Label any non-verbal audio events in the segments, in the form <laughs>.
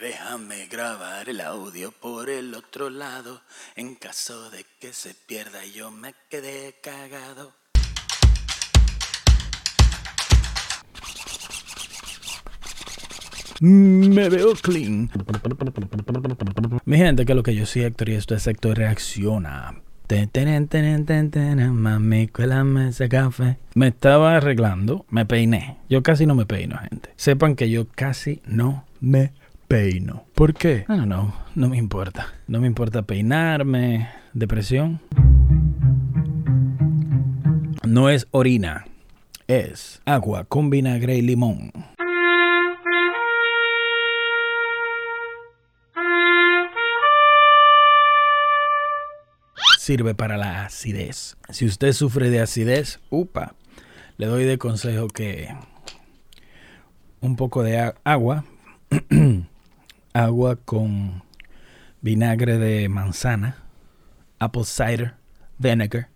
Déjame grabar el audio por el otro lado, en caso de que se pierda yo me quedé cagado. Me veo clean. Mi gente, que lo que yo soy Héctor y esto es Héctor Reacciona. Mami, cuélame ese café. Me estaba arreglando, me peiné. Yo casi no me peino, gente. Sepan que yo casi no me peino. ¿Por qué? No, no, no me importa. No me importa peinarme. Depresión. No es orina, es agua con vinagre y limón. Sirve para la acidez. Si usted sufre de acidez, upa, le doy de consejo que un poco de agua, <clears throat> <clears throat> agua con vinagre de manzana, apple cider vinegar,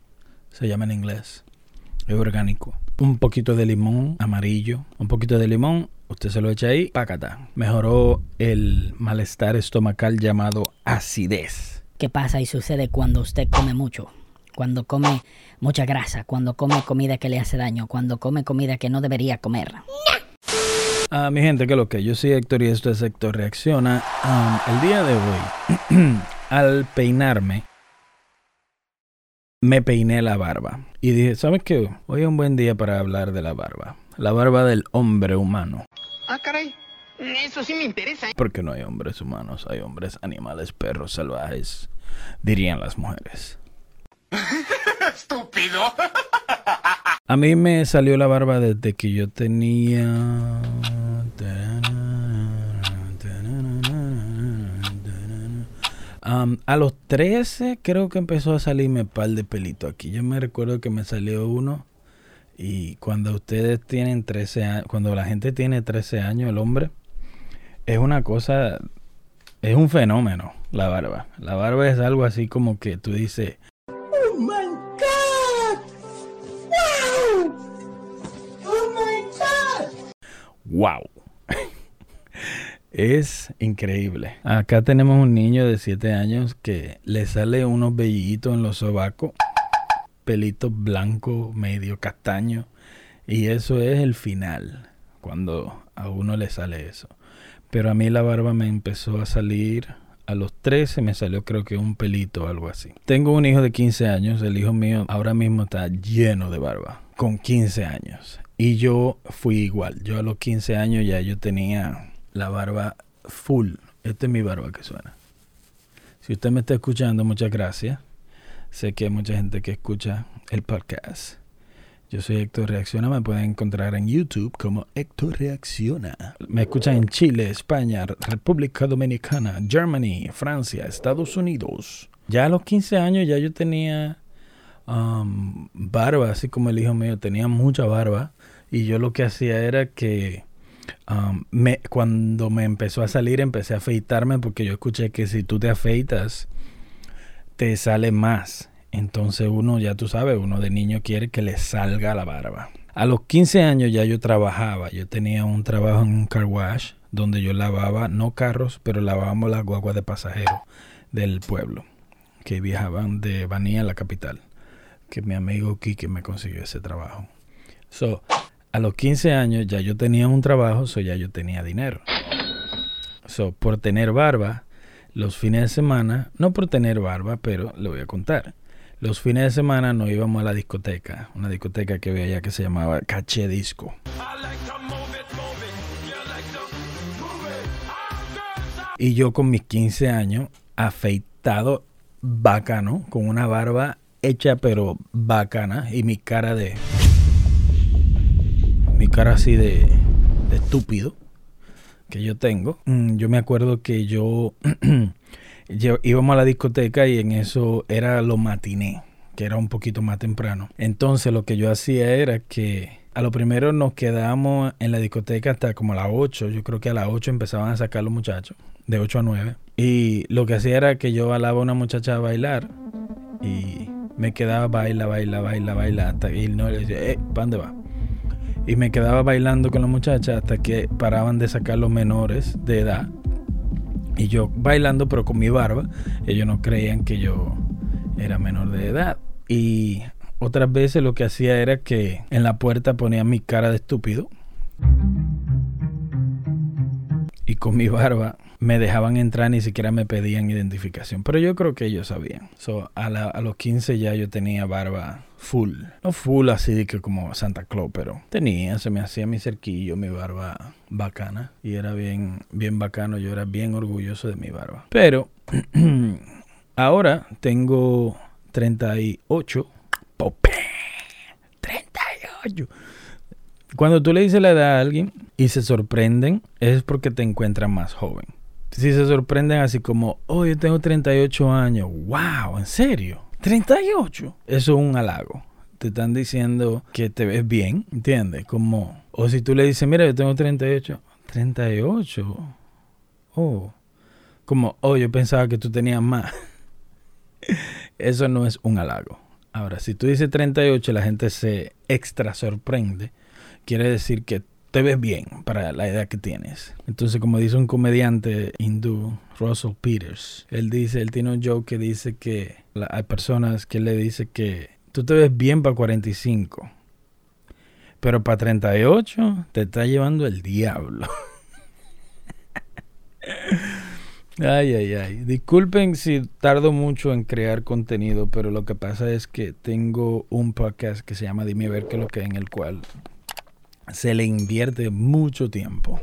se llama en inglés, es orgánico. Un poquito de limón amarillo, un poquito de limón, usted se lo echa ahí, pácata. Mejoró el malestar estomacal llamado acidez. ¿Qué pasa y sucede cuando usted come mucho? Cuando come mucha grasa, cuando come comida que le hace daño, cuando come comida que no debería comer. Ah, mi gente, que lo que yo soy Héctor y esto es Héctor Reacciona. El día de hoy, <clears throat> al peinarme, me peiné la barba. Y dije, ¿sabes qué? Hoy es un buen día para hablar de la barba. La barba del hombre humano. Ah, caray. Eso sí me interesa. ¿eh? Porque no hay hombres humanos, hay hombres animales, perros salvajes, dirían las mujeres. <laughs> Estúpido. A mí me salió la barba desde que yo tenía... Am, a los 13 creo que empezó a salirme par de pelito aquí. Yo me recuerdo que me salió uno y cuando ustedes tienen 13 años, cuando la gente tiene 13 años, el hombre, es una cosa, es un fenómeno la barba. La barba es algo así como que tú dices, wow. Es increíble. Acá tenemos un niño de 7 años que le sale unos vellitos en los sobacos, pelitos blancos, medio castaño. Y eso es el final, cuando a uno le sale eso. Pero a mí la barba me empezó a salir a los 13, me salió creo que un pelito o algo así. Tengo un hijo de 15 años, el hijo mío ahora mismo está lleno de barba, con 15 años. Y yo fui igual, yo a los 15 años ya yo tenía la barba full. Esta es mi barba que suena. Si usted me está escuchando, muchas gracias. Sé que hay mucha gente que escucha el podcast. Yo soy Héctor Reacciona, me pueden encontrar en YouTube como Héctor Reacciona. Me escuchan en Chile, España, República Dominicana, Germany, Francia, Estados Unidos. Ya a los 15 años ya yo tenía um, barba, así como el hijo mío tenía mucha barba. Y yo lo que hacía era que me, cuando me empezó a salir empecé a afeitarme porque yo escuché que si tú te afeitas te sale más. Entonces uno, ya tú sabes, uno de niño quiere que le salga la barba. A los 15 años ya yo trabajaba. Yo tenía un trabajo en un car wash donde yo lavaba, no carros, pero lavábamos las guaguas de pasajeros del pueblo que viajaban de Banía a la capital. Que mi amigo Kike me consiguió ese trabajo. So, a los 15 años ya yo tenía un trabajo, so ya yo tenía dinero. So, por tener barba, los fines de semana, no por tener barba, pero le voy a contar. Los fines de semana nos íbamos a la discoteca, una discoteca que había allá que se llamaba Caché Disco. Y yo con mis 15 años, afeitado, bacano, con una barba hecha pero bacana y mi cara de... Mi cara así de, estúpido que yo tengo. Mm, Yo me acuerdo que yo, <clears throat> íbamos a la discoteca y en eso era lo matiné, que era un poquito más temprano. Entonces lo que yo hacía era que a lo primero nos quedábamos en la discoteca hasta como a las 8. Yo creo que a las 8 empezaban a sacar los muchachos, de 8 a 9. Y lo que hacía era que yo alaba a una muchacha a bailar y me quedaba baila, baila, baila, baila hasta él no le decía, eh, ¿para dónde va? Y me quedaba bailando con la muchacha hasta que paraban de sacar los menores de edad Y yo bailando, pero con mi barba. Ellos no creían que yo era menor de edad. Y otras veces lo que hacía era que en la puerta ponía mi cara de estúpido. Y con mi barba me dejaban entrar, ni siquiera me pedían identificación. Pero yo creo que ellos sabían. So, a, a los 15 ya yo tenía barba full. No full así que como Santa Claus, pero tenía, se me hacía mi cerquillo, mi barba bacana. Y era bien, bien bacano, yo era bien orgulloso de mi barba. Pero <clears throat> ahora tengo 38. Pope. 38. Cuando tú le dices la edad a alguien y se sorprenden, es porque te encuentran más joven. Si se sorprenden así como, oh, yo tengo 38 años, wow, ¿en serio? 38. Eso es un halago. Te están diciendo que te ves bien, ¿entiendes? Como, o si tú le dices, mira, yo tengo 38. 38. Oh. Como, oh, yo pensaba que tú tenías más. <laughs> Eso no es un halago. Ahora, si tú dices 38, la gente se extra sorprende. Quiere decir que te ves bien para la edad que tienes. Entonces, como dice un comediante hindú, Russell Peters, él dice, él tiene un joke que dice que hay personas que le dice que tú te ves bien para 45, pero para 38 te está llevando el diablo. <laughs> Ay, ay, ay. Disculpen si tardo mucho en crear contenido, pero lo que pasa es que tengo un podcast que se llama Dime ver qué es lo que en el cual se le invierte mucho tiempo.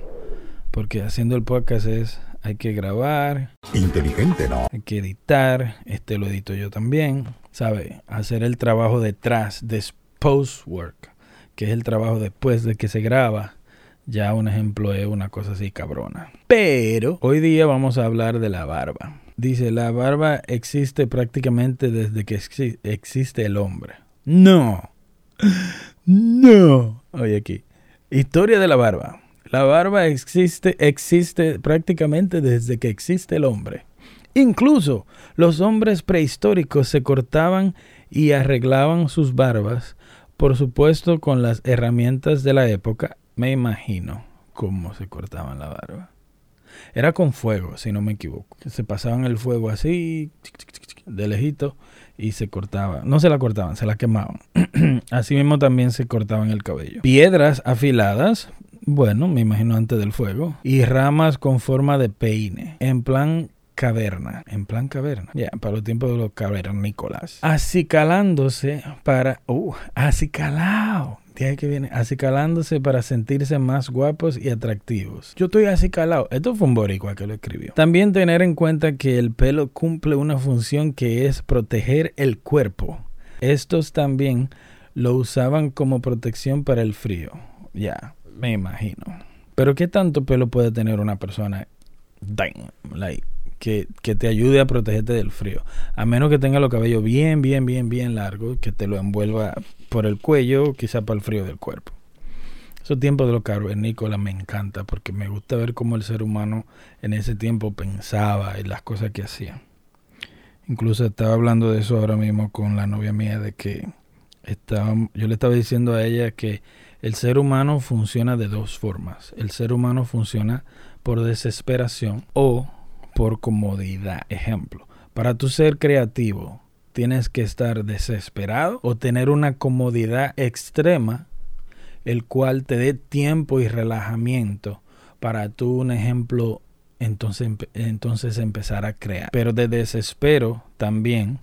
Porque haciendo el podcast es, hay que grabar. Inteligente, ¿no? Hay que editar. Este lo edito yo también. ¿Sabe? Hacer el trabajo detrás de post work. Que es el trabajo después de que se graba. Ya un ejemplo es una cosa así cabrona. Pero hoy día vamos a hablar de la barba. Dice, la barba existe prácticamente desde que existe el hombre. No. <laughs> No. Oye aquí. Historia de la barba. La barba existe, existe prácticamente desde que existe el hombre. Incluso los hombres prehistóricos se cortaban y arreglaban sus barbas, por supuesto con las herramientas de la época. Me imagino cómo se cortaban la barba. Era con fuego, si no me equivoco. Se pasaban el fuego así, de lejito, y se cortaba. No se la cortaban, se la quemaban. <clears throat> Así mismo también se cortaban el cabello. Piedras afiladas, bueno, me imagino antes del fuego. Y ramas con forma de peine. En plan caverna. En plan caverna. Ya, para los tiempos de los cavernícolas. Acicalándose para. Uh, acicalado que viene acicalándose para sentirse más guapos y atractivos. Yo estoy acicalado. Esto fue un boricua que lo escribió. También tener en cuenta que el pelo cumple una función que es proteger el cuerpo. Estos también lo usaban como protección para el frío. Ya, me imagino. Pero ¿qué tanto pelo puede tener una persona? Damn, like, que, te ayude a protegerte del frío. A menos que tenga los cabellos bien, bien, bien, bien largos, que te lo envuelva por el cuello, quizá para el frío del cuerpo. Esos tiempos de los cavernícolas me encanta porque me gusta ver cómo el ser humano en ese tiempo pensaba y las cosas que hacía. Incluso estaba hablando de eso ahora mismo con la novia mía, de que estaba, yo le estaba diciendo a ella que el ser humano funciona de dos formas. El ser humano funciona por desesperación o por comodidad. Ejemplo, para tu ser creativo, tienes que estar desesperado o tener una comodidad extrema, el cual te dé tiempo y relajamiento para tú, un ejemplo, entonces, entonces empezar a crear. Pero de desespero también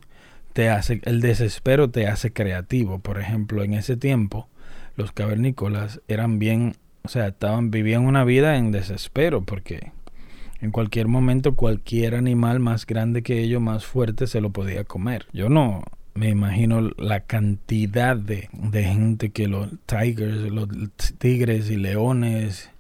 te hace, el desespero te hace creativo. Por ejemplo, en ese tiempo, los cavernícolas eran bien, o sea, estaban, vivían una vida en desespero porque en cualquier momento cualquier animal más grande que ellos, más fuerte, se lo podía comer. Yo no me imagino la cantidad de, gente que los tigers, los tigres y leones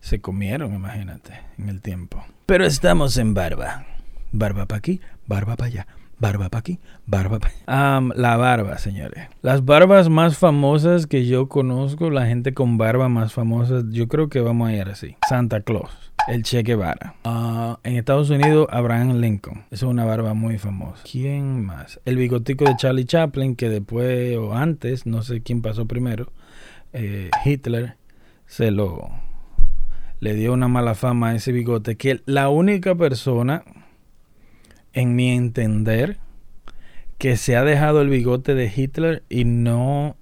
se comieron, imagínate, en el tiempo. Pero estamos en barba. Barba para aquí, barba para allá, barba para aquí, barba para allá. la barba, señores. Las barbas más famosas que yo conozco, la gente con barba más famosa, yo creo que vamos a ir así. Santa Claus el Che Guevara. Ah, en Estados Unidos, Abraham Lincoln. Esa es una barba muy famosa. ¿Quién más? El bigotico de Charlie Chaplin, que después o antes, no sé quién pasó primero, eh, Hitler se lo le dio una mala fama a ese bigote que la única persona, en mi entender, que se ha dejado el bigote de Hitler y no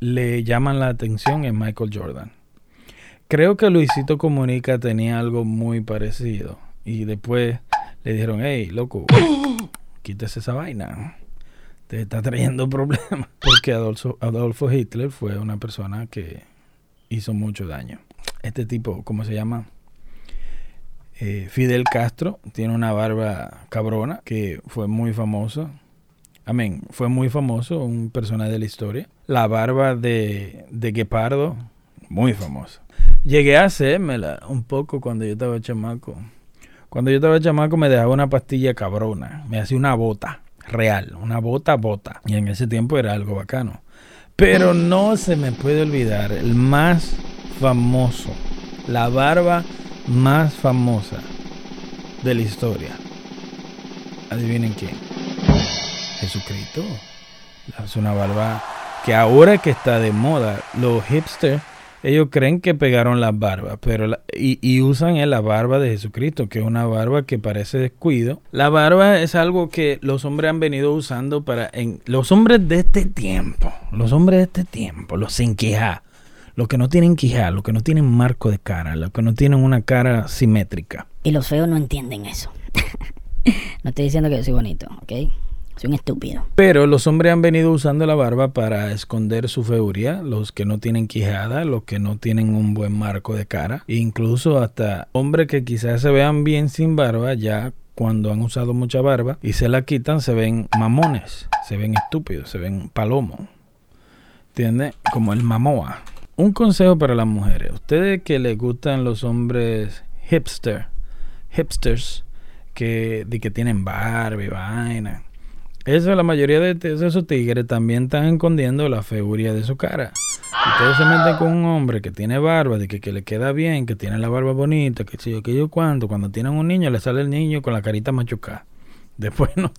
le llaman la atención es Michael Jordan. Creo que Luisito Comunica tenía algo muy parecido. Y después le dijeron, hey, loco, quítese esa vaina. Te está trayendo <laughs> problemas. Porque Adolfo, Adolfo Hitler fue una persona que hizo mucho daño. Este tipo, ¿cómo se llama? Eh, Fidel Castro tiene una barba cabrona que fue muy famoso. Amén, fue muy famoso, un personaje de la historia. La barba de, de Guepardo, muy famoso. Llegué a hacérmela un poco cuando yo estaba chamaco. Cuando yo estaba chamaco me dejaba una pastilla cabrona. Me hacía una bota real, una bota bota. Y en ese tiempo era algo bacano. Pero no se me puede olvidar el más famoso, la barba más famosa de la historia. Adivinen quién. Jesucristo. Es una barba que ahora que está de moda, los hipsters ellos creen que pegaron las barbas, pero y, usan la barba de Jesucristo, que es una barba que parece descuido. La barba es algo que los hombres han venido usando para en los hombres de este tiempo, los hombres de este tiempo, los sin quijá, los que no tienen quijá, los que no tienen marco de cara, los que no tienen una cara simétrica. Y los feos no entienden eso. <laughs> no estoy diciendo que yo soy bonito, ¿ok? Soy un estúpido. Pero los hombres han venido usando la barba para esconder su feuría, los que no tienen quijada, los que no tienen un buen marco de cara, e incluso hasta hombres que quizás se vean bien sin barba, ya cuando han usado mucha barba y se la quitan, se ven mamones, se ven estúpidos, se ven palomos. ¿Entiendes? Como el mamoa. Un consejo para las mujeres. Ustedes que les gustan los hombres hipster, hipsters, que, de que tienen barba y vaina eso, la mayoría de esos tigres también están escondiendo la feuría de su cara. Ustedes se meten con un hombre que tiene barba, de que, le queda bien, que tiene la barba bonita, que sé yo, que yo cuando, cuando tienen un niño le sale el niño con la carita machucada. <laughs> Después no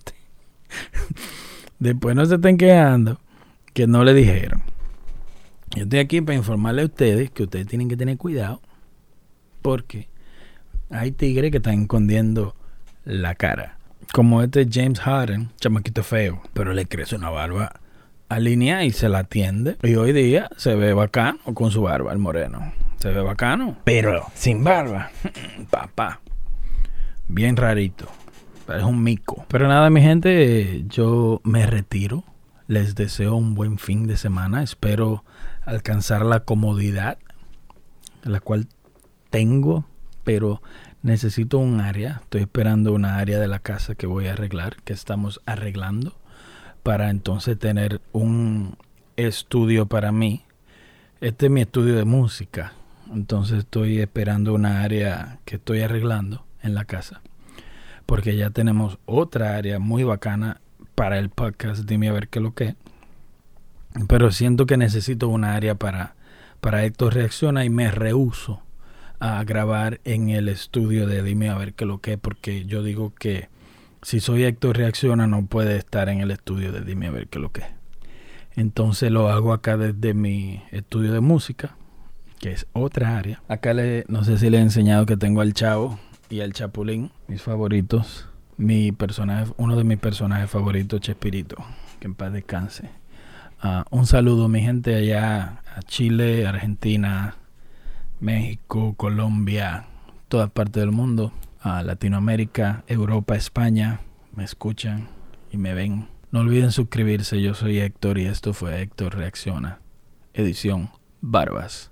<laughs> después no se estén quejando que no le dijeron. Yo estoy aquí para informarle a ustedes que ustedes tienen que tener cuidado porque hay tigres que están escondiendo la cara como este James Harden, chamaquito feo, pero le crece una barba alineada y se la atiende. Y hoy día se ve bacano con su barba, el moreno. Se ve bacano, pero sin barba. <laughs> Papá. Bien rarito. Parece un mico. Pero nada, mi gente, yo me retiro. Les deseo un buen fin de semana. Espero alcanzar la comodidad, la cual tengo, pero necesito un área, estoy esperando una área de la casa que voy a arreglar, que estamos arreglando, para entonces tener un estudio para mí. Este es mi estudio de música, entonces estoy esperando una área que estoy arreglando en la casa, porque ya tenemos otra área muy bacana para el podcast, dime a ver qué lo que. Pero siento que necesito una área para, para esto Reacciona y me rehuso a grabar en el estudio de Dime a ver qué lo que, porque yo digo que si soy Héctor Reacciona no puede estar en el estudio de Dime a ver qué lo que. Entonces lo hago acá desde mi estudio de música, que es otra área. Acá le, no sé si le he enseñado que tengo al Chavo y al Chapulín, mis favoritos. Mi personaje, uno de mis personajes favoritos, Chespirito, que en paz descanse. Uh, un saludo, mi gente allá a Chile, Argentina, México, Colombia, toda parte del mundo, a Latinoamérica, Europa, España, me escuchan y me ven. No olviden suscribirse, yo soy Héctor y esto fue Héctor Reacciona, edición Barbas.